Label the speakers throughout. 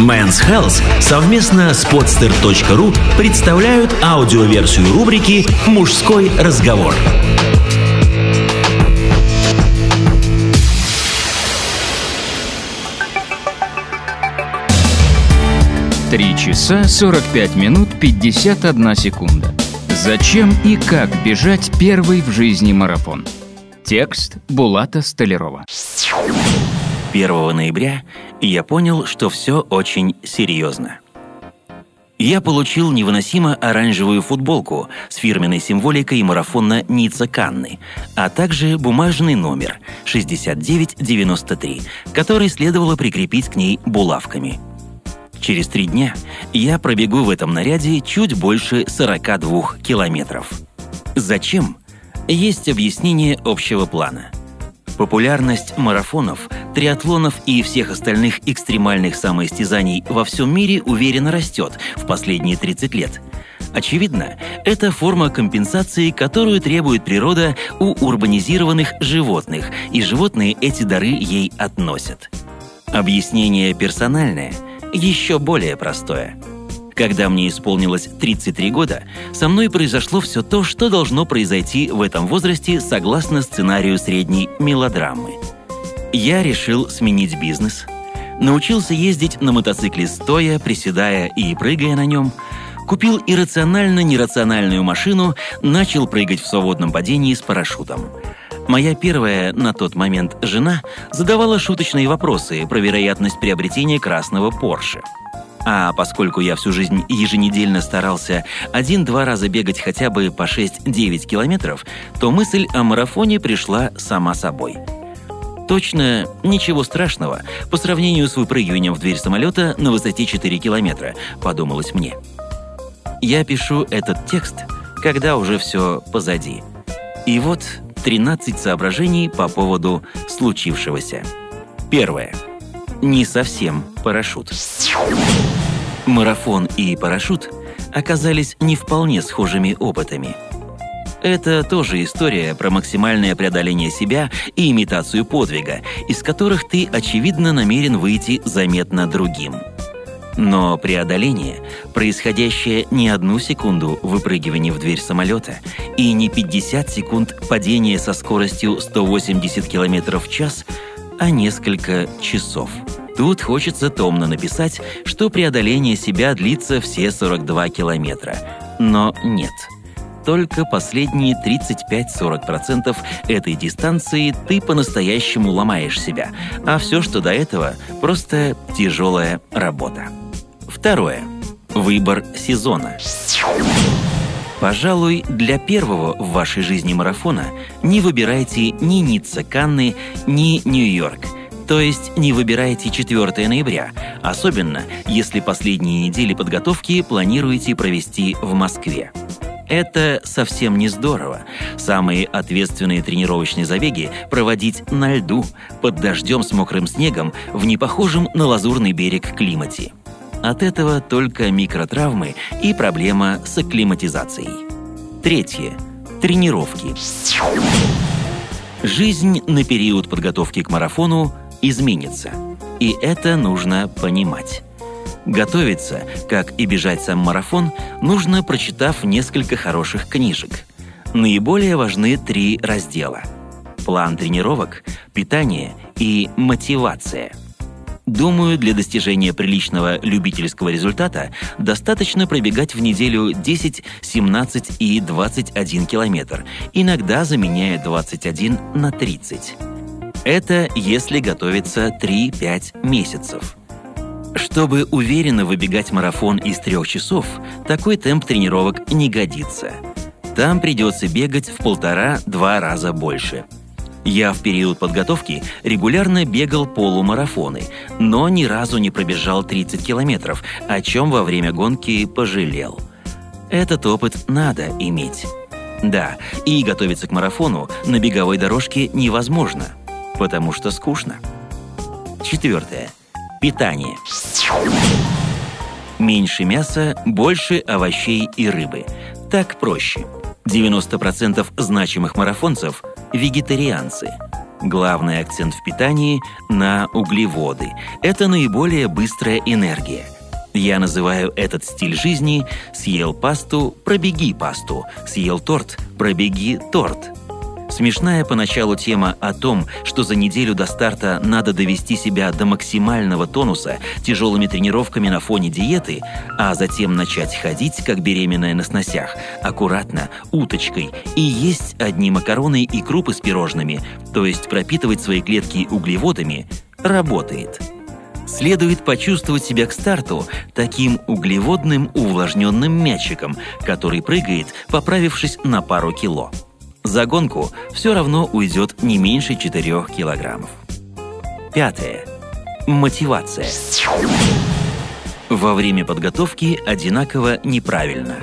Speaker 1: Men's Health совместно с podster.ru представляют аудиоверсию рубрики «Мужской разговор».
Speaker 2: Три часа сорок пять минут пятьдесят одна секунда. Зачем и как бежать первый в жизни марафон? Текст Булата Столярова.
Speaker 1: 1 ноября я понял, что все очень серьезно. Я получил невыносимо оранжевую футболку с фирменной символикой марафона Ницца Канны, а также бумажный номер 6993, который следовало прикрепить к ней булавками. Через три дня я пробегу в этом наряде чуть больше 42 километров. Зачем? Есть объяснение общего плана – Популярность марафонов, триатлонов и всех остальных экстремальных самоистязаний во всем мире уверенно растет в последние 30 лет. Очевидно, это форма компенсации, которую требует природа у урбанизированных животных, и животные эти дары ей относят. Объяснение персональное, еще более простое – когда мне исполнилось 33 года, со мной произошло все то, что должно произойти в этом возрасте согласно сценарию средней мелодрамы. Я решил сменить бизнес, научился ездить на мотоцикле стоя, приседая и прыгая на нем, купил иррационально-нерациональную машину, начал прыгать в свободном падении с парашютом. Моя первая на тот момент жена задавала шуточные вопросы про вероятность приобретения красного Порше – а поскольку я всю жизнь еженедельно старался один-два раза бегать хотя бы по 6-9 километров, то мысль о марафоне пришла сама собой. Точно ничего страшного по сравнению с выпрыгиванием в дверь самолета на высоте 4 километра, подумалось мне. Я пишу этот текст, когда уже все позади. И вот 13 соображений по поводу случившегося. Первое не совсем парашют. Марафон и парашют оказались не вполне схожими опытами. Это тоже история про максимальное преодоление себя и имитацию подвига, из которых ты, очевидно, намерен выйти заметно другим. Но преодоление, происходящее не одну секунду выпрыгивания в дверь самолета и не 50 секунд падения со скоростью 180 км в час – а несколько часов. Тут хочется томно написать, что преодоление себя длится все 42 километра. Но нет. Только последние 35-40% этой дистанции ты по-настоящему ломаешь себя, а все, что до этого, просто тяжелая работа. Второе. Выбор сезона. Пожалуй, для первого в вашей жизни марафона не выбирайте ни Ницца Канны, ни Нью-Йорк. То есть не выбирайте 4 ноября, особенно если последние недели подготовки планируете провести в Москве. Это совсем не здорово. Самые ответственные тренировочные забеги проводить на льду, под дождем с мокрым снегом, в непохожем на лазурный берег климате – от этого только микротравмы и проблема с акклиматизацией. Третье. Тренировки. Жизнь на период подготовки к марафону изменится. И это нужно понимать. Готовиться, как и бежать сам марафон, нужно, прочитав несколько хороших книжек. Наиболее важны три раздела. План тренировок, питание и мотивация – Думаю, для достижения приличного любительского результата достаточно пробегать в неделю 10, 17 и 21 километр, иногда заменяя 21 на 30. Это если готовиться 3-5 месяцев. Чтобы уверенно выбегать марафон из трех часов, такой темп тренировок не годится. Там придется бегать в полтора-два раза больше – я в период подготовки регулярно бегал полумарафоны, но ни разу не пробежал 30 километров, о чем во время гонки пожалел. Этот опыт надо иметь. Да, и готовиться к марафону на беговой дорожке невозможно, потому что скучно. Четвертое. Питание. Меньше мяса, больше овощей и рыбы. Так проще. 90% значимых марафонцев – вегетарианцы. Главный акцент в питании на углеводы. Это наиболее быстрая энергия. Я называю этот стиль жизни «съел пасту, пробеги пасту», «съел торт, пробеги торт». Смешная поначалу тема о том, что за неделю до старта надо довести себя до максимального тонуса тяжелыми тренировками на фоне диеты, а затем начать ходить, как беременная на сносях, аккуратно, уточкой, и есть одни макароны и крупы с пирожными, то есть пропитывать свои клетки углеводами, работает. Следует почувствовать себя к старту таким углеводным увлажненным мячиком, который прыгает, поправившись на пару кило. За гонку все равно уйдет не меньше 4 килограммов. Пятое. Мотивация. Во время подготовки одинаково неправильно.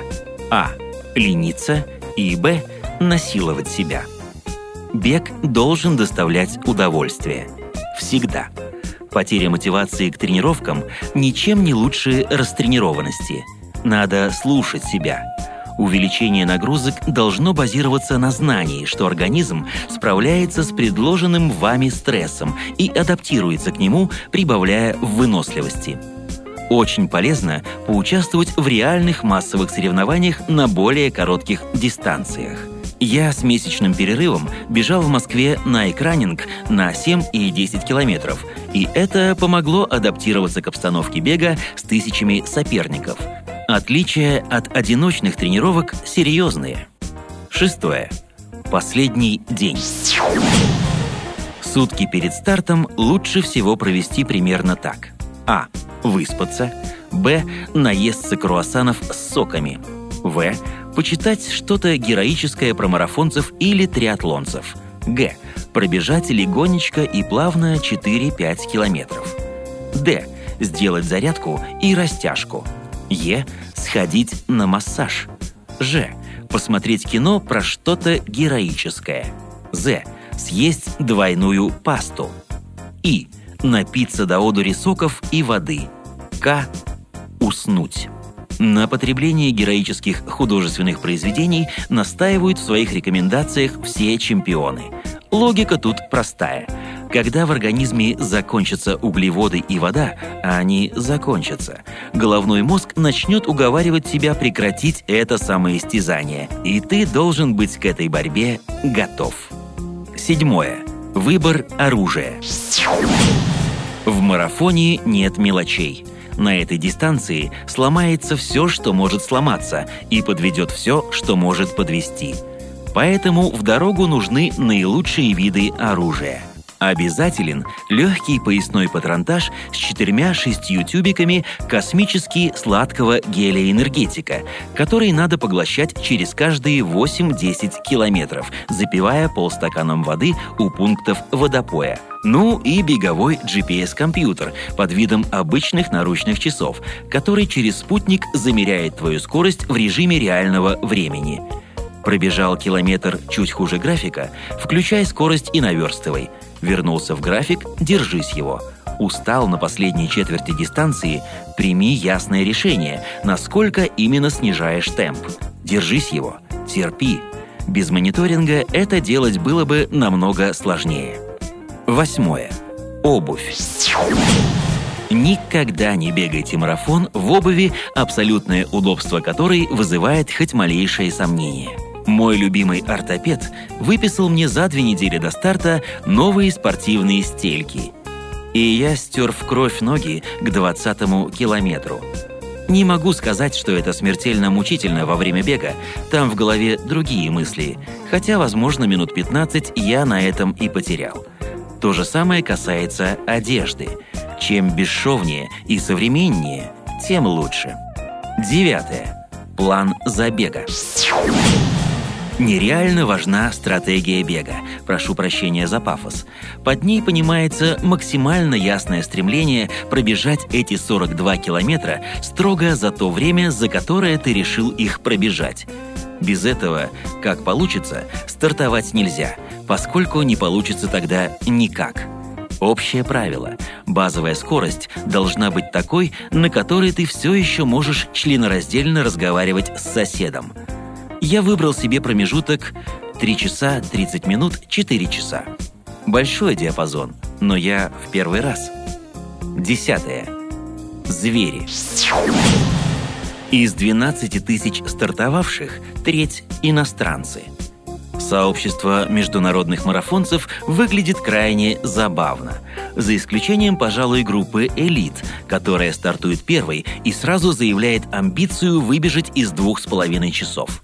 Speaker 1: А. Лениться и Б. Насиловать себя. Бег должен доставлять удовольствие. Всегда. Потеря мотивации к тренировкам ничем не лучше растренированности. Надо слушать себя – Увеличение нагрузок должно базироваться на знании, что организм справляется с предложенным вами стрессом и адаптируется к нему, прибавляя в выносливости. Очень полезно поучаствовать в реальных массовых соревнованиях на более коротких дистанциях. Я с месячным перерывом бежал в Москве на экранинг на 7 и 10 километров, и это помогло адаптироваться к обстановке бега с тысячами соперников – Отличия от одиночных тренировок серьезные. Шестое. Последний день. Сутки перед стартом лучше всего провести примерно так. А. Выспаться. Б. Наесться круассанов с соками. В. Почитать что-то героическое про марафонцев или триатлонцев. Г. Пробежать легонечко и плавно 4-5 километров. Д. Сделать зарядку и растяжку – Е. Сходить на массаж. Ж. Посмотреть кино про что-то героическое. З. Съесть двойную пасту. И. Напиться до одури соков и воды. К. Уснуть. На потреблении героических художественных произведений настаивают в своих рекомендациях все чемпионы. Логика тут простая – когда в организме закончатся углеводы и вода, а они закончатся, головной мозг начнет уговаривать тебя прекратить это самоистязание, и ты должен быть к этой борьбе готов. Седьмое. Выбор оружия. В марафоне нет мелочей. На этой дистанции сломается все, что может сломаться, и подведет все, что может подвести. Поэтому в дорогу нужны наилучшие виды оружия – Обязателен легкий поясной патронтаж с четырьмя-шестью тюбиками космически сладкого гелия-энергетика, который надо поглощать через каждые 8-10 километров, запивая полстаканом воды у пунктов водопоя. Ну и беговой GPS-компьютер под видом обычных наручных часов, который через спутник замеряет твою скорость в режиме реального времени. Пробежал километр чуть хуже графика, включай скорость и наверстывай – Вернулся в график, держись его. Устал на последней четверти дистанции, прими ясное решение, насколько именно снижаешь темп. Держись его, терпи. Без мониторинга это делать было бы намного сложнее. Восьмое. Обувь. Никогда не бегайте марафон в обуви, абсолютное удобство которой вызывает хоть малейшее сомнение – мой любимый ортопед выписал мне за две недели до старта новые спортивные стельки. И я стер в кровь ноги к двадцатому километру. Не могу сказать, что это смертельно мучительно во время бега, там в голове другие мысли, хотя, возможно, минут 15 я на этом и потерял. То же самое касается одежды. Чем бесшовнее и современнее, тем лучше. Девятое. План забега. Нереально важна стратегия бега. Прошу прощения за пафос. Под ней понимается максимально ясное стремление пробежать эти 42 километра строго за то время, за которое ты решил их пробежать. Без этого, как получится, стартовать нельзя, поскольку не получится тогда никак. Общее правило – базовая скорость должна быть такой, на которой ты все еще можешь членораздельно разговаривать с соседом – я выбрал себе промежуток 3 часа 30 минут 4 часа. Большой диапазон, но я в первый раз. Десятое. Звери. Из 12 тысяч стартовавших треть – иностранцы. Сообщество международных марафонцев выглядит крайне забавно, за исключением, пожалуй, группы «Элит», которая стартует первой и сразу заявляет амбицию выбежать из двух с половиной часов.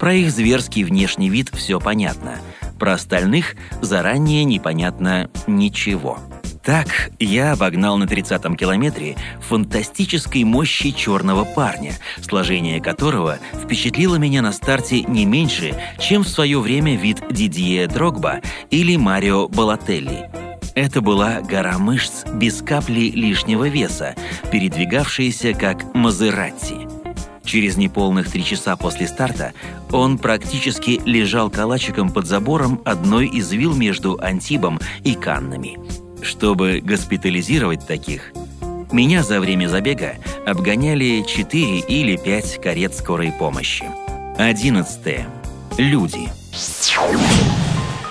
Speaker 1: Про их зверский внешний вид все понятно, про остальных заранее непонятно ничего – так я обогнал на 30-м километре фантастической мощи черного парня, сложение которого впечатлило меня на старте не меньше, чем в свое время вид Дидье Дрогба или Марио Балателли. Это была гора мышц без капли лишнего веса, передвигавшаяся как Мазератти. Через неполных три часа после старта он практически лежал калачиком под забором одной из вил между Антибом и Каннами – чтобы госпитализировать таких, меня за время забега обгоняли 4 или 5 карет скорой помощи. 11. Люди.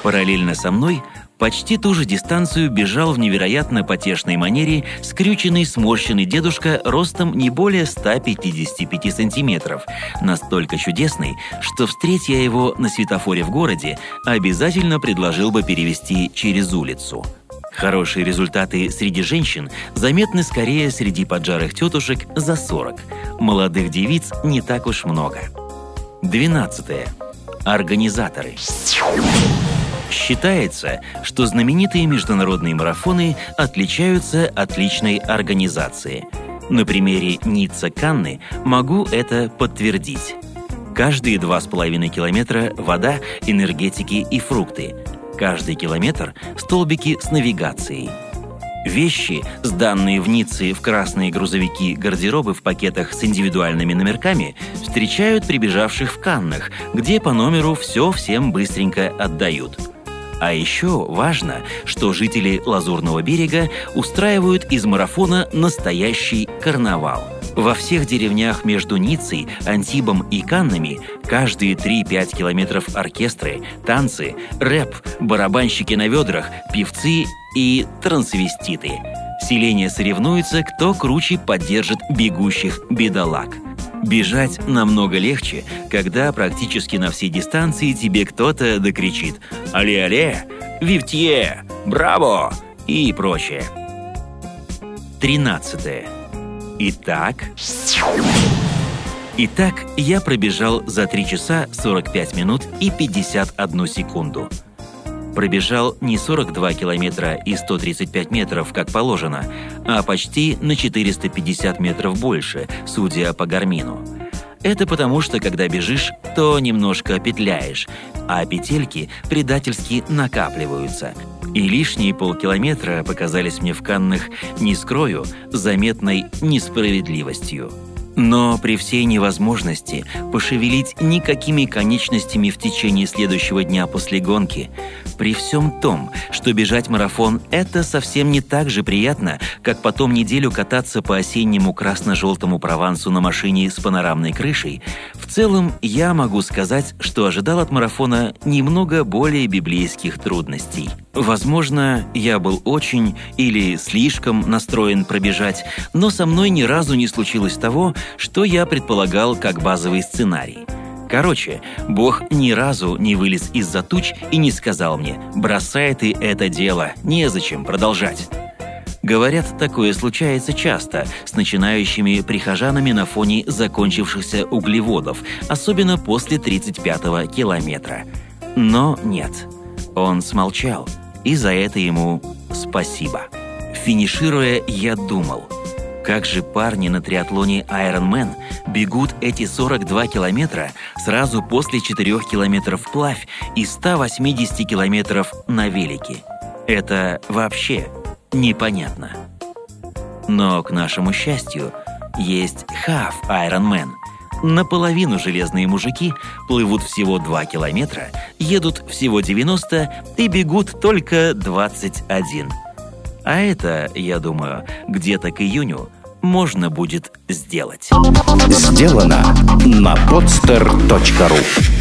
Speaker 1: Параллельно со мной почти ту же дистанцию бежал в невероятно потешной манере скрюченный сморщенный дедушка ростом не более 155 сантиметров, настолько чудесный, что встретя его на светофоре в городе, обязательно предложил бы перевести через улицу – Хорошие результаты среди женщин заметны скорее среди поджарых тетушек за 40. Молодых девиц не так уж много. 12. Организаторы. Считается, что знаменитые международные марафоны отличаются от личной организации. На примере Ницца-Канны могу это подтвердить. Каждые 2,5 километра вода, энергетики и фрукты – Каждый километр – столбики с навигацией. Вещи, сданные в Ницце в красные грузовики гардеробы в пакетах с индивидуальными номерками, встречают прибежавших в Каннах, где по номеру все всем быстренько отдают. А еще важно, что жители Лазурного берега устраивают из марафона настоящий карнавал – во всех деревнях между Ниццей, Антибом и Каннами каждые 3-5 километров оркестры, танцы, рэп, барабанщики на ведрах, певцы и трансвеститы. Селение соревнуется, кто круче поддержит бегущих бедолаг. Бежать намного легче, когда практически на всей дистанции тебе кто-то докричит «Але-але! Вивтье! Браво!» и прочее. Тринадцатое. Итак... Итак, я пробежал за 3 часа 45 минут и 51 секунду. Пробежал не 42 километра и 135 метров, как положено, а почти на 450 метров больше, судя по гармину. Это потому, что когда бежишь, то немножко петляешь, а петельки предательски накапливаются – и лишние полкилометра показались мне в Каннах, не скрою, заметной несправедливостью. Но при всей невозможности пошевелить никакими конечностями в течение следующего дня после гонки, при всем том, что бежать марафон – это совсем не так же приятно, как потом неделю кататься по осеннему красно-желтому Провансу на машине с панорамной крышей, в целом я могу сказать, что ожидал от марафона немного более библейских трудностей. Возможно, я был очень или слишком настроен пробежать, но со мной ни разу не случилось того, что я предполагал как базовый сценарий. Короче, Бог ни разу не вылез из-за туч и не сказал мне «бросай ты это дело, незачем продолжать». Говорят, такое случается часто с начинающими прихожанами на фоне закончившихся углеводов, особенно после 35-го километра. Но нет, он смолчал, и за это ему спасибо. Финишируя, я думал – как же парни на триатлоне Ironman бегут эти 42 километра сразу после 4 километров вплавь и 180 километров на велике? Это вообще непонятно. Но, к нашему счастью, есть Half Ironman. Наполовину железные мужики плывут всего 2 километра, едут всего 90 и бегут только 21. А это, я думаю, где-то к июню можно будет сделать.
Speaker 3: Сделано на podster.ru